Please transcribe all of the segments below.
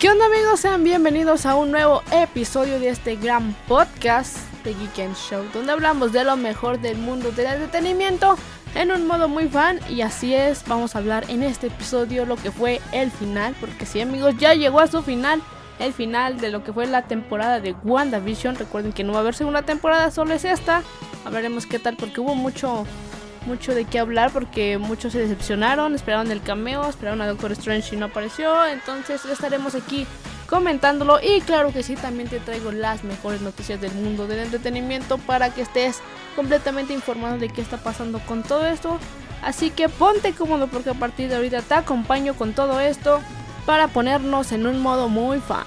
¿Qué onda amigos? Sean bienvenidos a un nuevo episodio de este gran podcast de Geek Show, donde hablamos de lo mejor del mundo del entretenimiento en un modo muy fan. Y así es, vamos a hablar en este episodio lo que fue el final, porque sí amigos, ya llegó a su final, el final de lo que fue la temporada de WandaVision, recuerden que no va a haber segunda temporada, solo es esta, hablaremos qué tal porque hubo mucho mucho de qué hablar porque muchos se decepcionaron, esperaron el cameo, esperaron a Doctor Strange y no apareció, entonces estaremos aquí comentándolo y claro que sí, también te traigo las mejores noticias del mundo del entretenimiento para que estés completamente informado de qué está pasando con todo esto. Así que ponte cómodo porque a partir de ahorita te acompaño con todo esto para ponernos en un modo muy fan.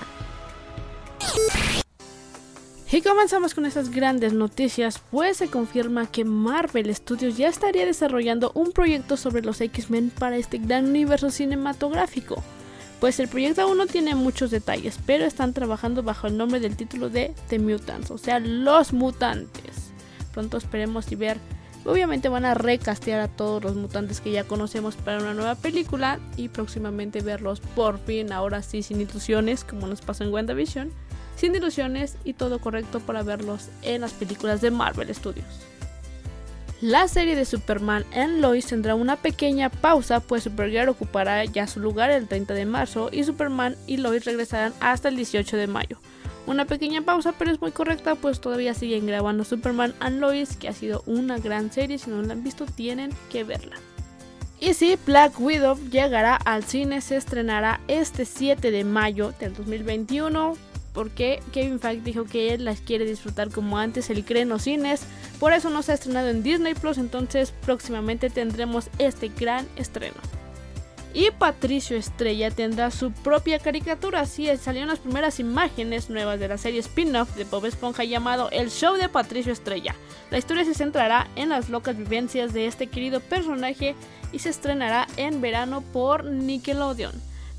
Y comenzamos con esas grandes noticias, pues se confirma que Marvel Studios ya estaría desarrollando un proyecto sobre los X-Men para este gran universo cinematográfico. Pues el proyecto aún no tiene muchos detalles, pero están trabajando bajo el nombre del título de The Mutants, o sea, los mutantes. Pronto esperemos y ver. Obviamente van a recastear a todos los mutantes que ya conocemos para una nueva película y próximamente verlos por fin, ahora sí sin ilusiones, como nos pasó en WandaVision sin ilusiones y todo correcto para verlos en las películas de Marvel Studios. La serie de Superman en Lois tendrá una pequeña pausa, pues Supergirl ocupará ya su lugar el 30 de marzo y Superman y Lois regresarán hasta el 18 de mayo. Una pequeña pausa, pero es muy correcta, pues todavía siguen grabando Superman and Lois, que ha sido una gran serie. Si no la han visto, tienen que verla. Y si Black Widow llegará al cine, se estrenará este 7 de mayo del 2021 porque Kevin Feige dijo que él las quiere disfrutar como antes el cree los cines. Por eso no se ha estrenado en Disney Plus, entonces próximamente tendremos este gran estreno. Y Patricio Estrella tendrá su propia caricatura, así es, salieron las primeras imágenes nuevas de la serie spin-off de Bob Esponja llamado El Show de Patricio Estrella. La historia se centrará en las locas vivencias de este querido personaje y se estrenará en verano por Nickelodeon.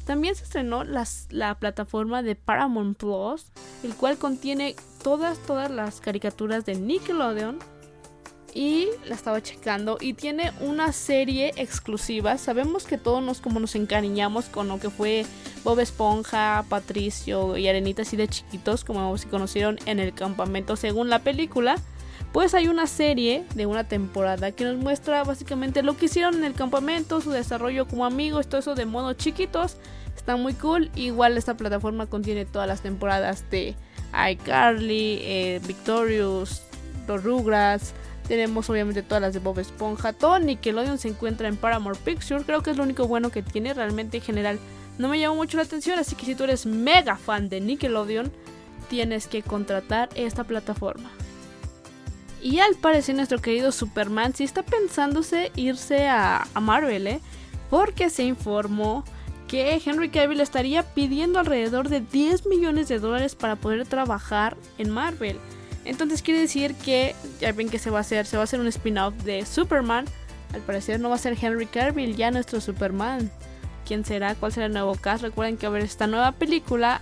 También se estrenó la plataforma de Paramount Plus, el cual contiene todas, todas las caricaturas de Nickelodeon. Y la estaba checando y tiene una serie exclusiva. Sabemos que todos nos como nos encariñamos con lo que fue Bob Esponja, Patricio y Arenita así de chiquitos, como se conocieron en el campamento según la película pues hay una serie de una temporada que nos muestra básicamente lo que hicieron en el campamento, su desarrollo como amigos, todo eso de modo chiquitos. Está muy cool. Igual esta plataforma contiene todas las temporadas de iCarly, eh, Victorious, los Rugrats. Tenemos obviamente todas las de Bob Esponja. Todo Nickelodeon se encuentra en Paramore Pictures. Creo que es lo único bueno que tiene. Realmente en general no me llamó mucho la atención. Así que si tú eres mega fan de Nickelodeon, tienes que contratar esta plataforma. Y al parecer nuestro querido Superman sí está pensándose irse a, Marvel, ¿eh? Porque se informó que Henry Cavill estaría pidiendo alrededor de 10 millones de dólares para poder trabajar en Marvel. Entonces quiere decir que ya ven que se va a hacer, se va a hacer un spin-off de Superman. Al parecer no va a ser Henry Cavill, ya nuestro Superman. ¿Quién será? ¿Cuál será el nuevo cast? Recuerden que a haber esta nueva película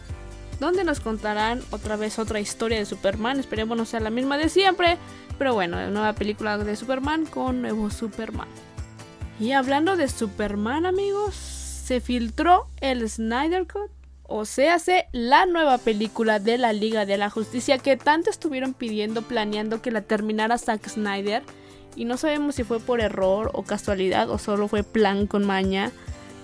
donde nos contarán otra vez otra historia de Superman. Esperemos no sea la misma de siempre. Pero bueno, nueva película de Superman con nuevo Superman. Y hablando de Superman, amigos, se filtró el Snyder Cut. O sea, hace la nueva película de la Liga de la Justicia que tanto estuvieron pidiendo, planeando que la terminara Zack Snyder. Y no sabemos si fue por error o casualidad o solo fue plan con maña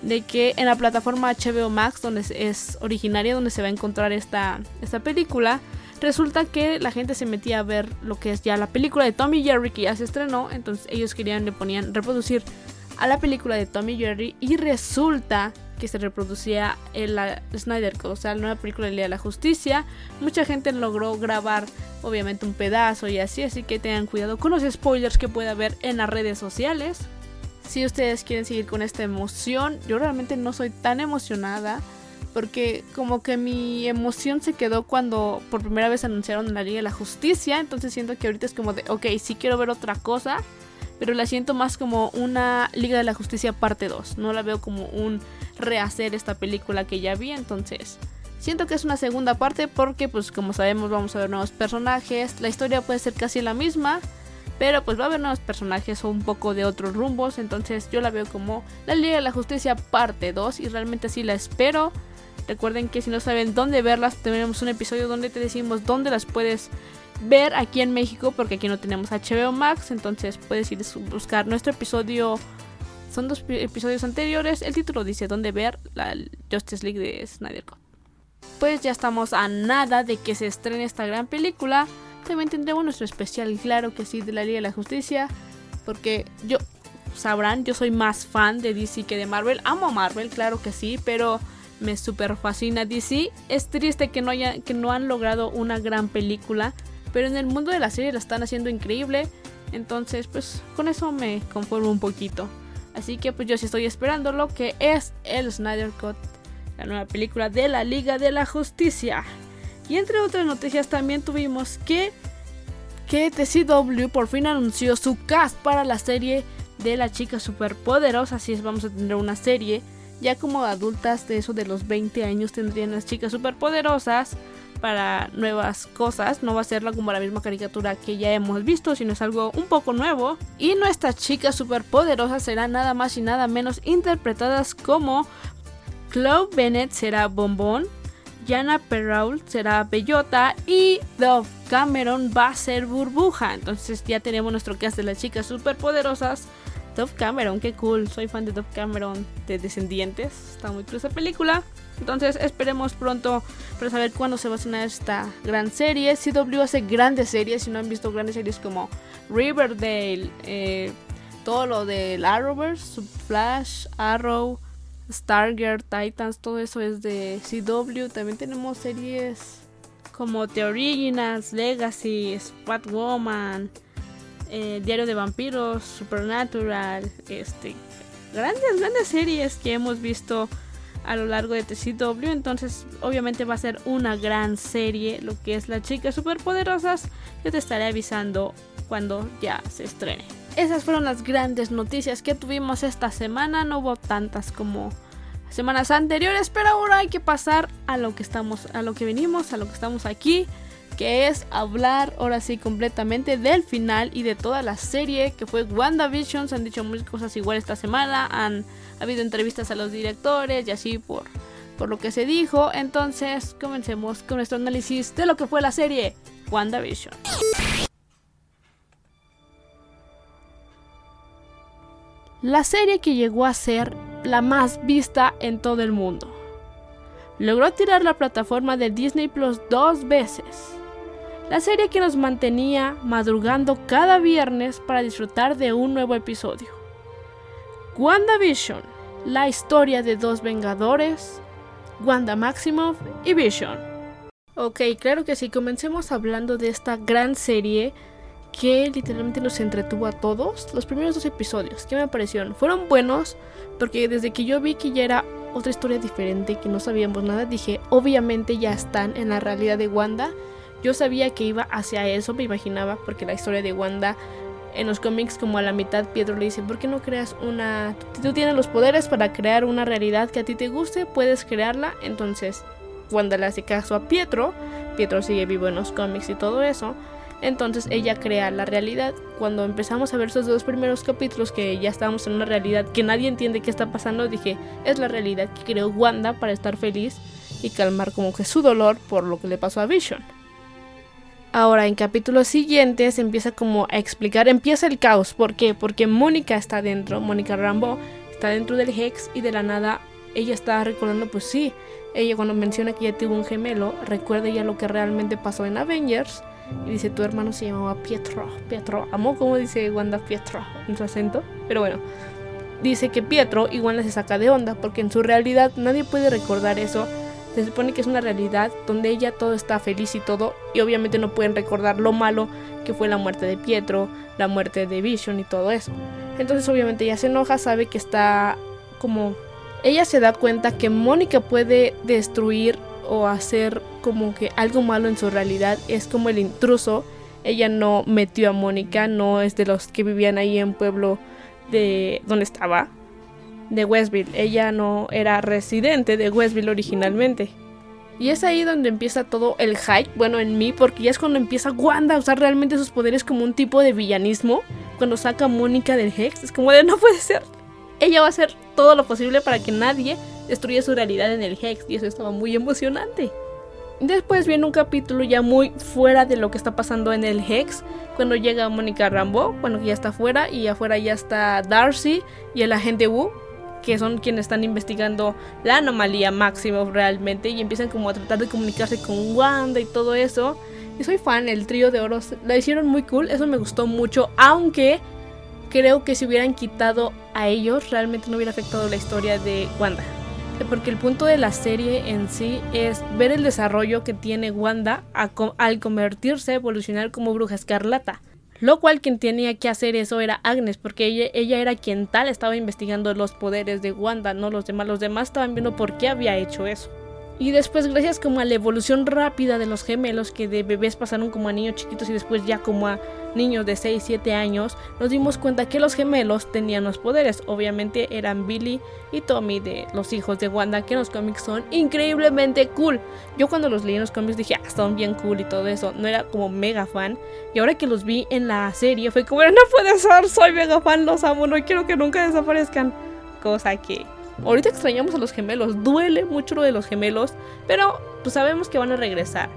de que en la plataforma HBO Max, donde es originaria, donde se va a encontrar esta, esta película, resulta que la gente se metía a ver lo que es ya la película de Tommy Jerry que ya se estrenó, entonces ellos querían, le ponían reproducir a la película de Tommy Jerry y resulta que se reproducía en la Snyder Code, o sea, la nueva película de la Justicia. Mucha gente logró grabar, obviamente, un pedazo y así, así que tengan cuidado con los spoilers que puede haber en las redes sociales. Si ustedes quieren seguir con esta emoción, yo realmente no soy tan emocionada. Porque como que mi emoción se quedó cuando por primera vez anunciaron la Liga de la Justicia. Entonces siento que ahorita es como de, ok, sí quiero ver otra cosa. Pero la siento más como una Liga de la Justicia parte 2. No la veo como un rehacer esta película que ya vi. Entonces siento que es una segunda parte porque pues como sabemos vamos a ver nuevos personajes. La historia puede ser casi la misma. Pero pues va a haber nuevos personajes o un poco de otros rumbos. Entonces yo la veo como la Liga de la Justicia parte 2. Y realmente sí la espero. Recuerden que si no saben dónde verlas, tenemos un episodio donde te decimos dónde las puedes ver aquí en México, porque aquí no tenemos HBO Max, entonces puedes ir a buscar nuestro episodio. Son dos episodios anteriores. El título dice dónde ver la Justice League de Snyder Cut. Pues ya estamos a nada de que se estrene esta gran película. También tendremos nuestro especial, claro que sí, de la Liga de la Justicia. Porque yo, sabrán, yo soy más fan de DC que de Marvel. Amo Marvel, claro que sí, pero me super fascina DC. Es triste que no, haya, que no han logrado una gran película, pero en el mundo de la serie la están haciendo increíble. Entonces, pues con eso me conformo un poquito. Así que pues yo sí estoy esperando lo que es el Snyder Cut, la nueva película de la Liga de la Justicia. Y entre otras noticias también tuvimos que que TCW por fin anunció su cast para la serie de la chica superpoderosa. Así es, vamos a tener una serie. Ya como adultas de eso de los 20 años tendrían las chicas superpoderosas para nuevas cosas. No va a ser como la misma caricatura que ya hemos visto, sino es algo un poco nuevo. Y nuestras chicas superpoderosas serán nada más y nada menos interpretadas como Chloe Bennett será Bombón, Jana Perrault será Bellota y Dove Cameron va a ser Burbuja. Entonces ya tenemos nuestro cast de las chicas superpoderosas. Dove Cameron, qué cool. Soy fan de Dove Cameron de Descendientes. Está muy cool esa película. Entonces esperemos pronto para saber cuándo se va a estrenar esta gran serie. CW hace grandes series. Si no han visto grandes series como Riverdale, eh, todo lo del Arrowverse, Flash, Arrow. Stargirl, Titans, todo eso es de CW. También tenemos series como The Originals, Legacy, Woman, eh, Diario de Vampiros, Supernatural, este, grandes, grandes series que hemos visto a lo largo de CW. Entonces, obviamente va a ser una gran serie, lo que es las chicas superpoderosas. Yo te estaré avisando cuando ya se estrene esas fueron las grandes noticias que tuvimos esta semana. No hubo tantas como semanas anteriores, pero ahora hay que pasar a lo que estamos, a lo que venimos, a lo que estamos aquí, que es hablar ahora sí completamente del final y de toda la serie que fue WandaVision. Se han dicho muchas cosas igual esta semana, han habido entrevistas a los directores y así por por lo que se dijo. Entonces, comencemos con nuestro análisis de lo que fue la serie WandaVision. la serie que llegó a ser la más vista en todo el mundo. Logró tirar la plataforma de Disney Plus dos veces. La serie que nos mantenía madrugando cada viernes para disfrutar de un nuevo episodio. WandaVision, la historia de dos Vengadores, Wanda Maximoff y Vision. Ok, claro que sí, comencemos hablando de esta gran serie que literalmente nos entretuvo a todos. Los primeros dos episodios, ¿qué me parecieron? Fueron buenos porque desde que yo vi que ya era otra historia diferente, que no sabíamos nada, dije, obviamente ya están en la realidad de Wanda. Yo sabía que iba hacia eso, me imaginaba, porque la historia de Wanda en los cómics como a la mitad Pietro le dice, ¿por qué no creas una... Tú tienes los poderes para crear una realidad que a ti te guste, puedes crearla. Entonces Wanda le hace caso a Pietro, Pietro sigue vivo en los cómics y todo eso. Entonces ella crea la realidad. Cuando empezamos a ver esos dos primeros capítulos que ya estábamos en una realidad que nadie entiende qué está pasando, dije, es la realidad que creó Wanda para estar feliz y calmar como que su dolor por lo que le pasó a Vision. Ahora en capítulos siguientes empieza como a explicar, empieza el caos. ¿Por qué? Porque Mónica está dentro, Mónica Rambo está dentro del Hex y de la nada ella está recordando, pues sí, ella cuando menciona que ya tuvo un gemelo, recuerda ya lo que realmente pasó en Avengers y dice, tu hermano se llamaba Pietro. Pietro, amo como dice Wanda Pietro en su acento. Pero bueno, dice que Pietro igual se saca de onda porque en su realidad nadie puede recordar eso. Se supone que es una realidad donde ella todo está feliz y todo. Y obviamente no pueden recordar lo malo que fue la muerte de Pietro, la muerte de Vision y todo eso. Entonces obviamente ella se enoja, sabe que está como... Ella se da cuenta que Mónica puede destruir o hacer como que algo malo en su realidad. Es como el intruso. Ella no metió a Mónica, no es de los que vivían ahí en pueblo de donde estaba, de Westville. Ella no era residente de Westville originalmente. Y es ahí donde empieza todo el hype, bueno, en mí, porque ya es cuando empieza Wanda a usar realmente sus poderes como un tipo de villanismo. Cuando saca a Mónica del Hex, es como de no puede ser. Ella va a hacer todo lo posible para que nadie destruye su realidad en el Hex y eso estaba muy emocionante. Después viene un capítulo ya muy fuera de lo que está pasando en el Hex, cuando llega Mónica Rambo, bueno, que ya está afuera y afuera ya está Darcy y el agente Wu, que son quienes están investigando la anomalía máximo realmente y empiezan como a tratar de comunicarse con Wanda y todo eso. Y soy fan, el trío de oros la hicieron muy cool, eso me gustó mucho, aunque creo que si hubieran quitado a ellos realmente no hubiera afectado la historia de Wanda porque el punto de la serie en sí es ver el desarrollo que tiene Wanda al convertirse, evolucionar como bruja escarlata. Lo cual quien tenía que hacer eso era Agnes, porque ella, ella, era quien tal estaba investigando los poderes de Wanda, no los demás. Los demás estaban viendo por qué había hecho eso. Y después, gracias como a la evolución rápida de los gemelos, que de bebés pasaron como a niños chiquitos y después ya como a niños de 6, 7 años, nos dimos cuenta que los gemelos tenían los poderes. Obviamente eran Billy y Tommy de los hijos de Wanda, que en los cómics son increíblemente cool. Yo cuando los leí en los cómics dije, ah, son bien cool y todo eso. No era como mega fan. Y ahora que los vi en la serie, fue como, no puede ser, soy mega fan, los amo, no quiero que nunca desaparezcan. Cosa que Ahorita extrañamos a los gemelos, duele mucho lo de los gemelos, pero pues sabemos que van a regresar.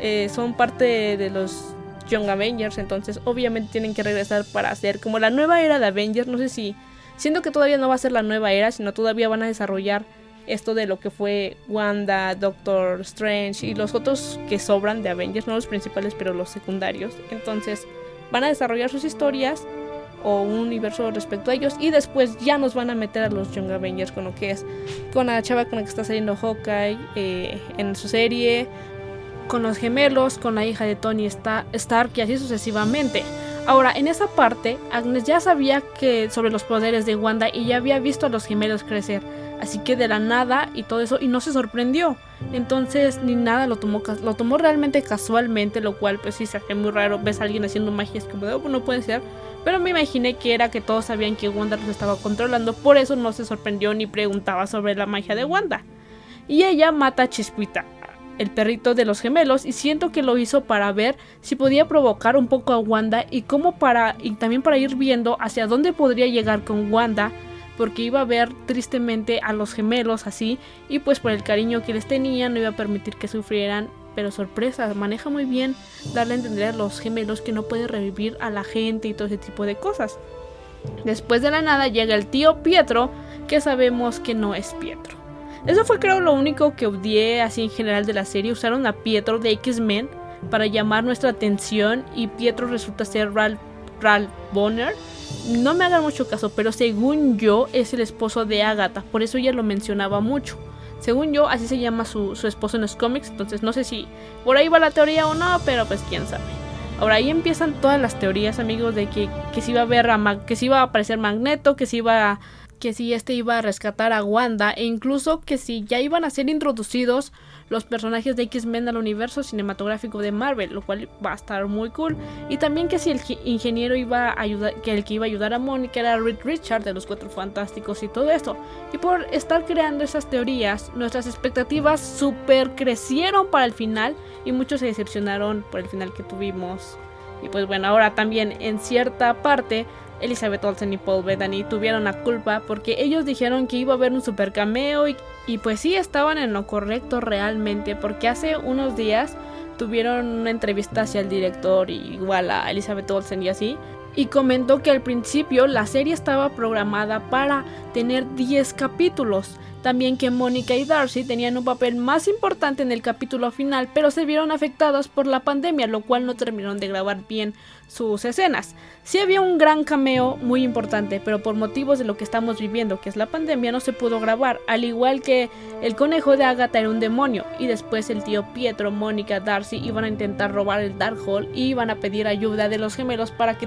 Eh, son parte de los Young Avengers, entonces obviamente tienen que regresar para hacer como la nueva era de Avengers. No sé si, siento que todavía no va a ser la nueva era, sino todavía van a desarrollar esto de lo que fue Wanda, Doctor Strange y los otros que sobran de Avengers, no los principales, pero los secundarios. Entonces van a desarrollar sus historias o un universo respecto a ellos y después ya nos van a meter a los Young Avengers con lo que es con la chava con la que está saliendo Hawkeye eh, en su serie con los gemelos con la hija de Tony Stark y así sucesivamente. Ahora en esa parte Agnes ya sabía que sobre los poderes de Wanda y ya había visto a los gemelos crecer. Así que de la nada y todo eso y no se sorprendió. Entonces ni nada lo tomó lo tomó realmente casualmente lo cual pues sí se hace muy raro ves a alguien haciendo magia como oh, no puede ser pero me imaginé que era que todos sabían que Wanda los estaba controlando, por eso no se sorprendió ni preguntaba sobre la magia de Wanda. Y ella mata a Chispita, el perrito de los gemelos, y siento que lo hizo para ver si podía provocar un poco a Wanda y cómo para y también para ir viendo hacia dónde podría llegar con Wanda, porque iba a ver tristemente a los gemelos así y pues por el cariño que les tenía no iba a permitir que sufrieran pero sorpresa, maneja muy bien darle a entender a los gemelos que no puede revivir a la gente y todo ese tipo de cosas. Después de la nada llega el tío Pietro, que sabemos que no es Pietro. Eso fue creo lo único que odié así en general de la serie. Usaron a Pietro de X-Men para llamar nuestra atención y Pietro resulta ser Ralph, Ralph Bonner. No me hagan mucho caso, pero según yo es el esposo de Agatha, por eso ella lo mencionaba mucho. Según yo, así se llama su, esposo en los cómics. Entonces no sé si por ahí va la teoría o no, pero pues quién sabe. Ahora ahí empiezan todas las teorías, amigos, de que, que si iba a ver a que si iba a aparecer Magneto, que si iba a, que si este iba a rescatar a Wanda e incluso que si ya iban a ser introducidos los personajes de X-Men al universo cinematográfico de Marvel, lo cual va a estar muy cool. Y también que si el ingeniero iba a ayudar, que el que iba a ayudar a Mónica era Reed Richard de los Cuatro Fantásticos y todo eso. Y por estar creando esas teorías, nuestras expectativas super crecieron para el final y muchos se decepcionaron por el final que tuvimos. Y pues bueno, ahora también en cierta parte Elizabeth Olsen y Paul Bettany tuvieron la culpa porque ellos dijeron que iba a haber un super cameo y, y pues sí estaban en lo correcto realmente porque hace unos días tuvieron una entrevista hacia el director igual a Elizabeth Olsen y así y comentó que al principio la serie estaba programada para tener 10 capítulos también que Mónica y Darcy tenían un papel más importante en el capítulo final, pero se vieron afectadas por la pandemia, lo cual no terminaron de grabar bien sus escenas. Sí había un gran cameo muy importante, pero por motivos de lo que estamos viviendo, que es la pandemia, no se pudo grabar, al igual que el conejo de Agatha era un demonio, y después el tío Pietro, Mónica, Darcy iban a intentar robar el Darkhold y iban a pedir ayuda de los gemelos para que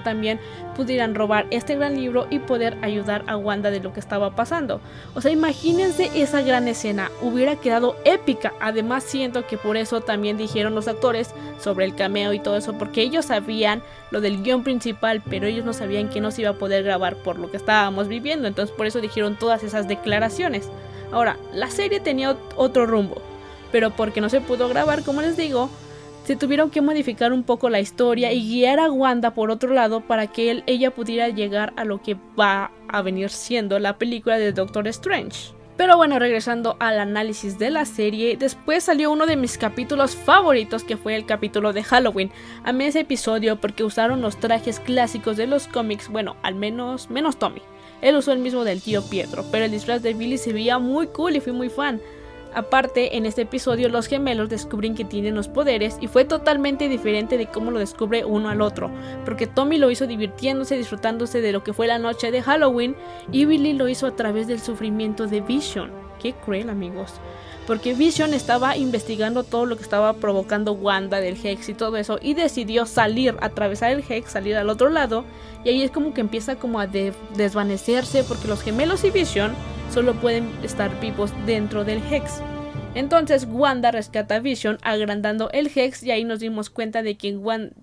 pudieran robar este gran libro y poder ayudar a Wanda de lo que estaba pasando. O sea, imagínense esa gran escena hubiera quedado épica. Además siento que por eso también dijeron los actores sobre el cameo y todo eso, porque ellos sabían lo del guion principal, pero ellos no sabían que no se iba a poder grabar por lo que estábamos viviendo. Entonces por eso dijeron todas esas declaraciones. Ahora, la serie tenía otro rumbo, pero porque no se pudo grabar, como les digo, se tuvieron que modificar un poco la historia y guiar a Wanda por otro lado para que él, ella pudiera llegar a lo que va a venir siendo la película de Doctor Strange. Pero bueno, regresando al análisis de la serie, después salió uno de mis capítulos favoritos que fue el capítulo de Halloween. Amé ese episodio porque usaron los trajes clásicos de los cómics, bueno, al menos menos Tommy. Él usó el mismo del tío Pietro, pero el disfraz de Billy se veía muy cool y fui muy fan. Aparte, en este episodio los gemelos descubren que tienen los poderes y fue totalmente diferente de cómo lo descubre uno al otro, porque Tommy lo hizo divirtiéndose, disfrutándose de lo que fue la noche de Halloween y Billy lo hizo a través del sufrimiento de Vision. Qué cruel amigos. Porque Vision estaba investigando todo lo que estaba provocando Wanda del Hex y todo eso y decidió salir, atravesar el Hex, salir al otro lado y ahí es como que empieza como a desvanecerse porque los gemelos y Vision solo pueden estar vivos dentro del Hex. Entonces Wanda rescata a Vision agrandando el Hex y ahí nos dimos cuenta de que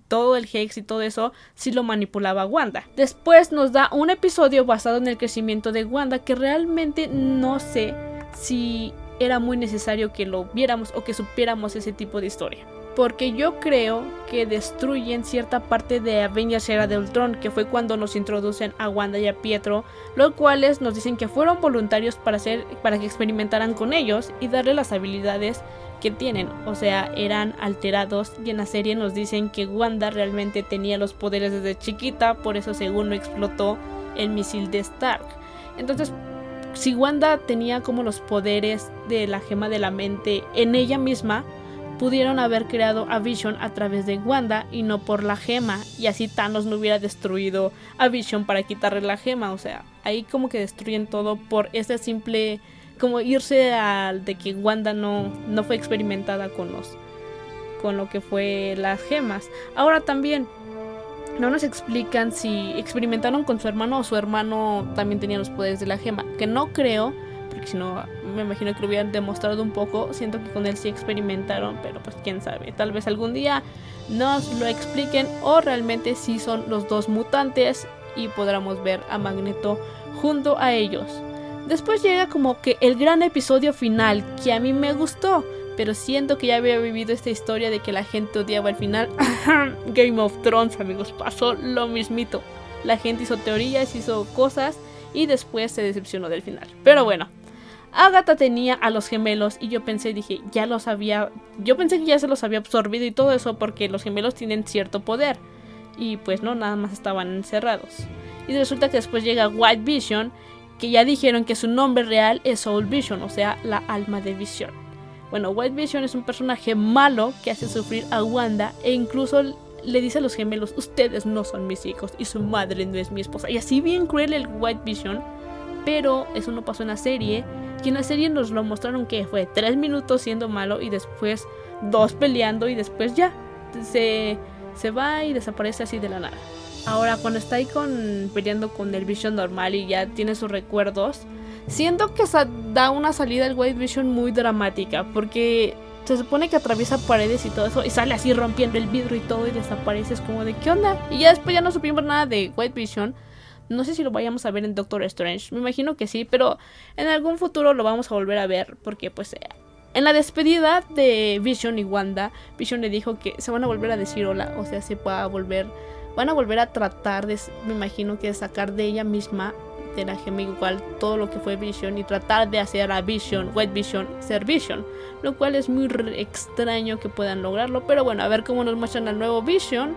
todo el Hex y todo eso sí lo manipulaba Wanda. Después nos da un episodio basado en el crecimiento de Wanda que realmente no sé si era muy necesario que lo viéramos o que supiéramos ese tipo de historia porque yo creo que destruyen cierta parte de Avengers Era de Ultron, que fue cuando nos introducen a Wanda y a Pietro, los cuales nos dicen que fueron voluntarios para, hacer, para que experimentaran con ellos y darle las habilidades que tienen, o sea, eran alterados y en la serie nos dicen que Wanda realmente tenía los poderes desde chiquita, por eso según no explotó el misil de Stark. Entonces, si Wanda tenía como los poderes de la gema de la mente en ella misma, pudieron haber creado a Vision a través de Wanda y no por la gema. Y así Thanos no hubiera destruido a Vision para quitarle la gema. O sea, ahí como que destruyen todo por ese simple. como irse al de que Wanda no, no fue experimentada con los. con lo que fue las gemas. Ahora también. No nos explican si experimentaron con su hermano o su hermano también tenía los poderes de la gema. Que no creo porque si no me imagino que lo hubieran demostrado un poco. Siento que con él sí experimentaron, pero pues quién sabe. Tal vez algún día nos lo expliquen o realmente sí son los dos mutantes y podremos ver a Magneto junto a ellos. Después llega como que el gran episodio final que a mí me gustó, pero siento que ya había vivido esta historia de que la gente odiaba el final. Game of Thrones, amigos, pasó lo mismito. La gente hizo teorías, hizo cosas y después se decepcionó del final. Pero bueno, Agatha tenía a los gemelos y yo pensé, dije, ya los había, yo pensé que ya se los había absorbido y todo eso porque los gemelos tienen cierto poder. Y pues no, nada más estaban encerrados. Y resulta que después llega White Vision, que ya dijeron que su nombre real es Soul Vision, o sea, la alma de visión. Bueno, White Vision es un personaje malo que hace sufrir a Wanda e incluso le dice a los gemelos, ustedes no son mis hijos y su madre no es mi esposa. Y así bien cruel el White Vision, pero eso no pasó en la serie y en la serie nos lo mostraron que fue tres minutos siendo malo y después dos peleando y después ya se, se va y desaparece así de la nada. Ahora, cuando está ahí con, peleando con el Vision normal y ya tiene sus recuerdos, siento que da una salida al White Vision muy dramática porque se supone que atraviesa paredes y todo eso y sale así rompiendo el vidrio y todo y desaparece. Es como de ¿qué onda? Y ya después ya no supimos nada de White Vision. No sé si lo vayamos a ver en Doctor Strange. Me imagino que sí, pero en algún futuro lo vamos a volver a ver. Porque pues en la despedida de Vision y Wanda, Vision le dijo que se van a volver a decir hola. O sea, se va a volver. Van a volver a tratar de, me imagino que de sacar de ella misma, de la gema igual, todo lo que fue Vision y tratar de hacer a Vision, White Vision, ser Vision. Lo cual es muy extraño que puedan lograrlo. Pero bueno, a ver cómo nos muestran al nuevo Vision.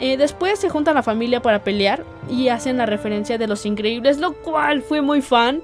Eh, después se junta la familia para pelear y hacen la referencia de los increíbles, lo cual fue muy fan.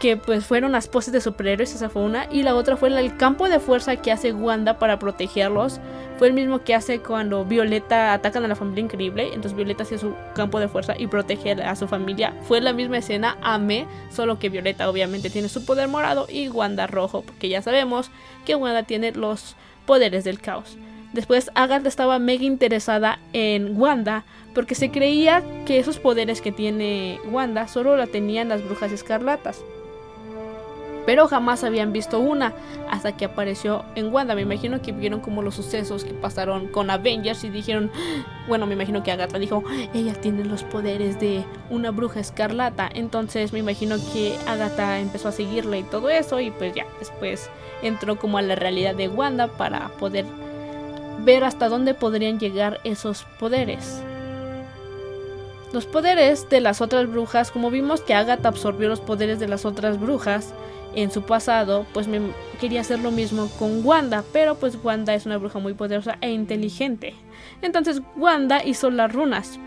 Que pues fueron las poses de superhéroes, esa fue una. Y la otra fue el campo de fuerza que hace Wanda para protegerlos. Fue el mismo que hace cuando Violeta atacan a la familia increíble. Entonces Violeta hace su campo de fuerza y protege a su familia. Fue la misma escena, amé. Solo que Violeta obviamente tiene su poder morado y Wanda rojo. Porque ya sabemos que Wanda tiene los poderes del caos. Después Agatha estaba mega interesada en Wanda porque se creía que esos poderes que tiene Wanda solo la tenían las brujas escarlatas. Pero jamás habían visto una hasta que apareció en Wanda. Me imagino que vieron como los sucesos que pasaron con Avengers y dijeron, bueno, me imagino que Agatha dijo, ella tiene los poderes de una bruja escarlata. Entonces me imagino que Agatha empezó a seguirla y todo eso y pues ya, después entró como a la realidad de Wanda para poder ver hasta dónde podrían llegar esos poderes. los poderes de las otras brujas, como vimos que Agatha absorbió los poderes de las otras brujas en su pasado, pues me quería hacer lo mismo con Wanda, pero pues Wanda es una bruja muy poderosa e inteligente. Entonces Wanda hizo las runas,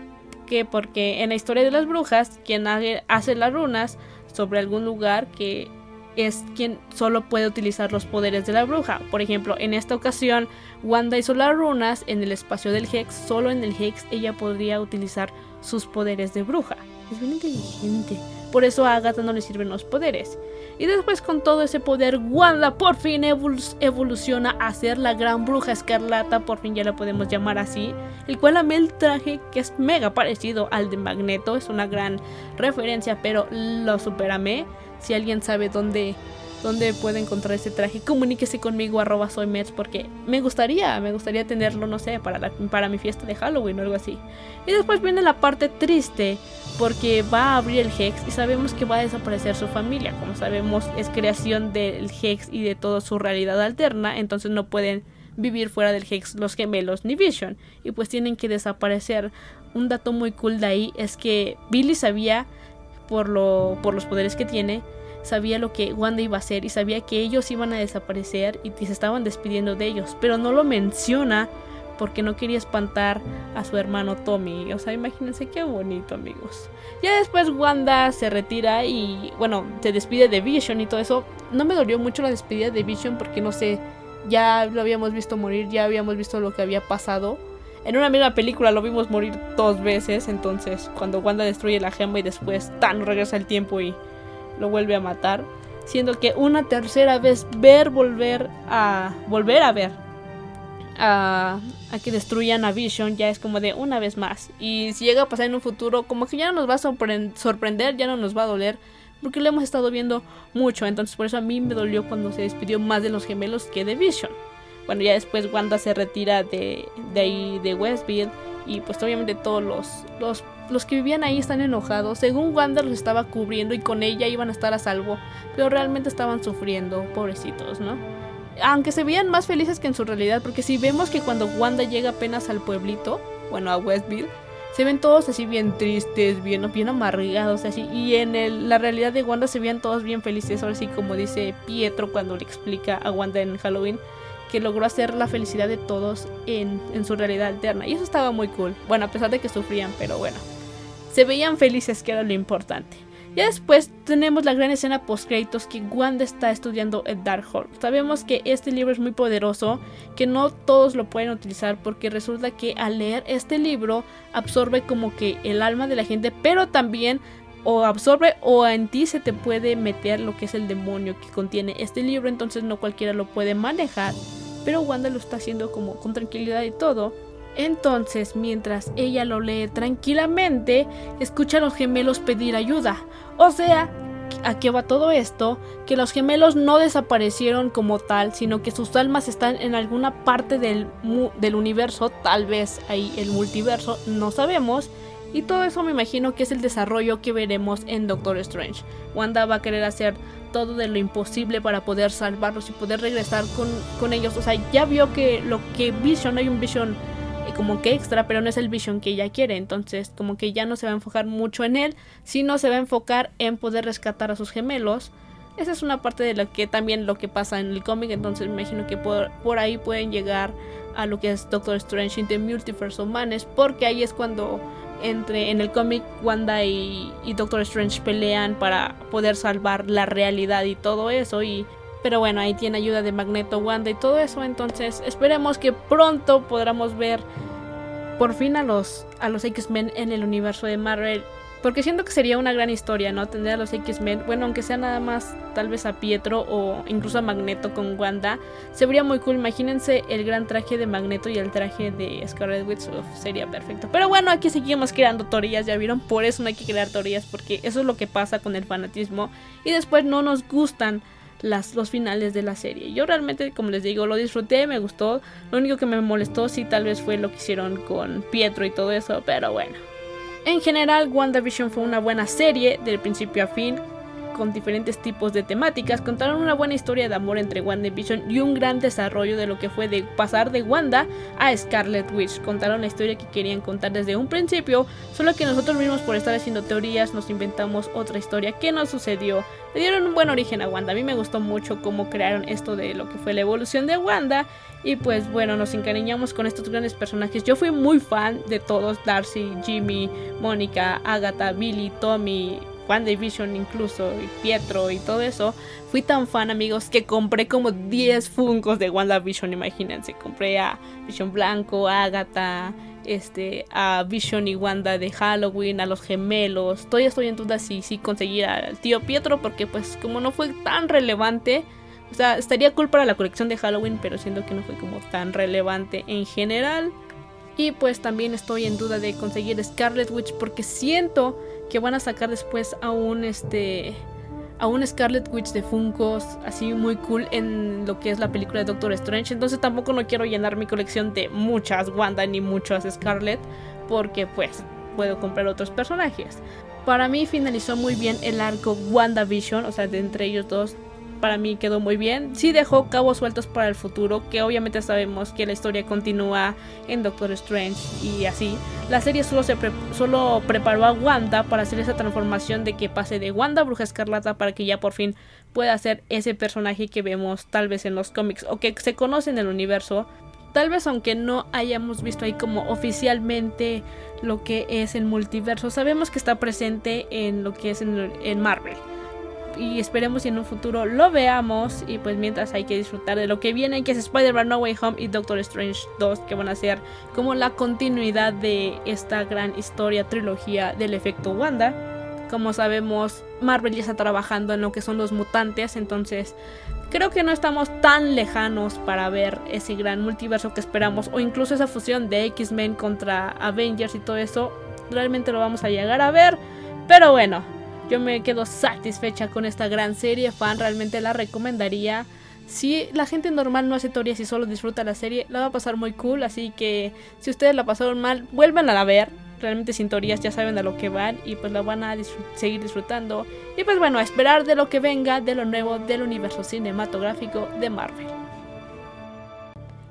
que porque en la historia de las brujas, quien hace las runas sobre algún lugar que es quien solo puede utilizar los poderes de la bruja. Por ejemplo, en esta ocasión, Wanda hizo las runas en el espacio del Hex, solo en el Hex ella podría utilizar sus poderes de bruja. Es bien inteligente. Por eso a Agatha no le sirven los poderes. Y después con todo ese poder, Wanda por fin evoluciona a ser la gran bruja escarlata, por fin ya la podemos llamar así, el cual amé el traje que es mega parecido al de Magneto, es una gran referencia, pero lo superamé. Si alguien sabe dónde dónde puede encontrar ese traje, comuníquese conmigo arroba soy porque me gustaría, me gustaría tenerlo, no sé, para, para mi fiesta de Halloween o algo así. Y después viene la parte triste, porque va a abrir el Hex y sabemos que va a desaparecer su familia. Como sabemos, es creación del Hex y de toda su realidad alterna, entonces no pueden vivir fuera del Hex los gemelos ni Vision, y pues tienen que desaparecer. Un dato muy cool de ahí es que Billy sabía, por, lo, por los poderes que tiene, sabía lo que Wanda iba a hacer y sabía que ellos iban a desaparecer y se estaban despidiendo de ellos, pero no lo menciona porque no quería espantar a su hermano Tommy. O sea, imagínense qué bonito, amigos. Ya después Wanda se retira y, bueno, se despide de Vision y todo eso. No me dolió mucho la despedida de Vision porque, no sé, ya lo habíamos visto morir, ya habíamos visto lo que había pasado. En una misma película lo vimos morir dos veces, entonces cuando Wanda destruye la gema y después tan regresa el tiempo y lo vuelve a matar, siendo que una tercera vez ver volver a volver a ver a, a, que destruyan a Vision ya es como de una vez más y si llega a pasar en un futuro como que ya no nos va a sorprender, ya no nos va a doler porque lo hemos estado viendo mucho, entonces por eso a mí me dolió cuando se despidió más de los gemelos que de Vision. Bueno, ya después Wanda se retira de, de ahí de Westview y pues obviamente todos los, los los que vivían ahí están enojados. Según Wanda los estaba cubriendo y con ella iban a estar a salvo, pero realmente estaban sufriendo, pobrecitos, ¿no? Aunque se veían más felices que en su realidad, porque si vemos que cuando Wanda llega apenas al pueblito, bueno, a Westville, se ven todos así bien tristes, bien, bien amargados, así. Y en la realidad de Wanda se veían todos bien felices, ahora sí, como dice Pietro cuando le explica a Wanda en Halloween que logró hacer la felicidad de todos en, en, su realidad alterna. Y eso estaba muy cool. Bueno, a pesar de que sufrían, pero bueno se veían felices, que era lo importante. Ya después tenemos la gran escena post créditos que Wanda está estudiando el Darkhold. Sabemos que este libro es muy poderoso, que no todos lo pueden utilizar porque resulta que al leer este libro absorbe como que el alma de la gente, pero también o absorbe o en ti se te puede meter lo que es el demonio que contiene este libro, entonces no cualquiera lo puede manejar, pero Wanda lo está haciendo como con tranquilidad y todo. Entonces, mientras ella lo lee tranquilamente, escucha a los gemelos pedir ayuda. O sea, ¿a qué va todo esto? Que los gemelos no desaparecieron como tal, sino que sus almas están en alguna parte del, del universo, tal vez ahí el multiverso, no sabemos. Y todo eso me imagino que es el desarrollo que veremos en Doctor Strange. Wanda va a querer hacer todo de lo imposible para poder salvarlos y poder regresar con, con ellos. O sea, ya vio que lo que Vision, hay un Vision como que extra, pero no es el vision que ella quiere. Entonces, como que ya no se va a enfocar mucho en él, sino se va a enfocar en poder rescatar a sus gemelos. Esa es una parte de lo que también lo que pasa en el cómic. Entonces, me imagino que por, por ahí pueden llegar a lo que es Doctor Strange in the Multiverse of Manes, porque ahí es cuando entre en el cómic Wanda y, y, Doctor Strange pelean para poder salvar la realidad y todo eso y pero bueno, ahí tiene ayuda de Magneto, Wanda y todo eso. Entonces esperemos que pronto podamos ver por fin a los, a los X-Men en el universo de Marvel. Porque siento que sería una gran historia, ¿no? Tener a los X-Men, bueno, aunque sea nada más tal vez a Pietro o incluso a Magneto con Wanda, se vería muy cool. Imagínense el gran traje de Magneto y el traje de Scarlet Witch, sería perfecto. Pero bueno, aquí seguimos creando teorías, ya vieron, por eso no hay que crear teorías, porque eso es lo que pasa con el fanatismo. Y después no nos gustan las, los finales de la serie. Yo realmente, como les digo, lo disfruté, me gustó. Lo único que me molestó sí tal vez fue lo que hicieron con Pietro y todo eso, pero bueno. En general, WandaVision fue una buena serie del principio a fin. Con diferentes tipos de temáticas. Contaron una buena historia de amor entre Wanda y Vision y un gran desarrollo de lo que fue de pasar de Wanda a Scarlet Witch. Contaron la historia que querían contar desde un principio, solo que nosotros mismos por estar haciendo teorías nos inventamos otra historia que no sucedió. Le dieron un buen origen a Wanda. A mí me gustó mucho cómo crearon esto de lo que fue la evolución de Wanda. Y pues bueno, nos encariñamos con estos grandes personajes. Yo fui muy fan de todos, Darcy, Jimmy, Mónica, Agatha, Billy, Tommy, WandaVision incluso, y Pietro y todo eso, fui tan fan amigos que compré como 10 Funkos de WandaVision, imagínense, compré a Vision Blanco, a Agatha, este, a Vision y Wanda de Halloween, a los gemelos, todavía estoy en duda si, si conseguir al tío Pietro porque pues como no fue tan relevante, o sea, estaría cool para la colección de Halloween, pero siento que no fue como tan relevante en general. Y pues también estoy en duda de conseguir Scarlet Witch porque siento que van a sacar después a un este a un Scarlet Witch de Funkos así muy cool en lo que es la película de Doctor Strange. Entonces tampoco no quiero llenar mi colección de muchas Wanda ni muchas Scarlet porque pues puedo comprar otros personajes. Para mí finalizó muy bien el arco WandaVision, o sea, de entre ellos dos para mí quedó muy bien. Sí dejó cabos sueltos para el futuro, que obviamente sabemos que la historia continúa en Doctor Strange y así. La serie solo, se solo preparó a Wanda para hacer esa transformación de que pase de Wanda Bruja Escarlata para que ya por fin pueda ser ese personaje que vemos tal vez en los cómics o que se conoce en el universo. Tal vez aunque no hayamos visto ahí como oficialmente lo que es el multiverso, sabemos que está presente en lo que es en Marvel y esperemos que en un futuro lo veamos. Y pues mientras hay que disfrutar de lo que viene, que es Spider-Man No Way Home y Doctor Strange 2, que van a ser como la continuidad de esta gran historia, trilogía del efecto Wanda. Como sabemos, Marvel ya está trabajando en lo que son los mutantes, entonces creo que no estamos tan lejanos para ver ese gran multiverso que esperamos, o incluso esa fusión de X-Men contra Avengers y todo eso. Realmente lo vamos a llegar a ver, pero bueno, yo me quedo satisfecha con esta gran serie, fan, realmente la recomendaría. Si la gente normal no hace teorías y solo disfruta la serie, la va a pasar muy cool, así que si ustedes la pasaron mal, vuelvan a la ver. Realmente sin teorías ya saben a lo que van y pues la van a seguir disfrutando. Y pues bueno, a esperar de lo que venga, de lo nuevo del universo cinematográfico de Marvel.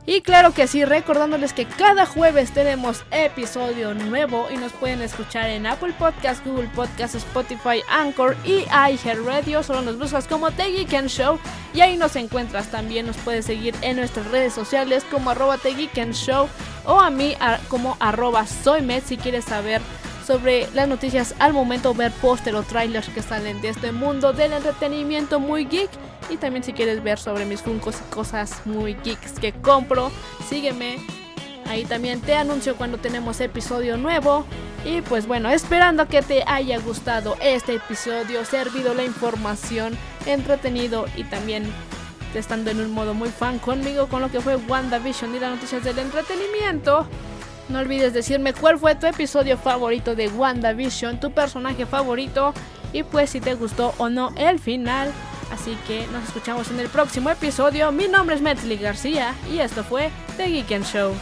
Y claro que sí, recordándoles que cada jueves tenemos episodio nuevo y nos pueden escuchar en Apple Podcast, Google Podcast, Spotify, Anchor y iHeartRadio. Solo nos buscas como The Geek Show y ahí nos encuentras. También nos puedes seguir en nuestras redes sociales como arroba The Geek Show o a mí como arroba soymed si quieres saber sobre las noticias al momento, ver póster o trailers que salen de este mundo del entretenimiento muy geek. Y también si quieres ver sobre mis funcos y cosas muy geeks que compro, sígueme. Ahí también te anuncio cuando tenemos episodio nuevo. Y pues bueno, esperando que te haya gustado este episodio, servido la información, entretenido y también estando en un modo muy fan conmigo con lo que fue WandaVision y las noticias del entretenimiento. No olvides decirme cuál fue tu episodio favorito de WandaVision, tu personaje favorito y pues si te gustó o no el final. Así que nos escuchamos en el próximo episodio. Mi nombre es Metzli García y esto fue The Geek Show.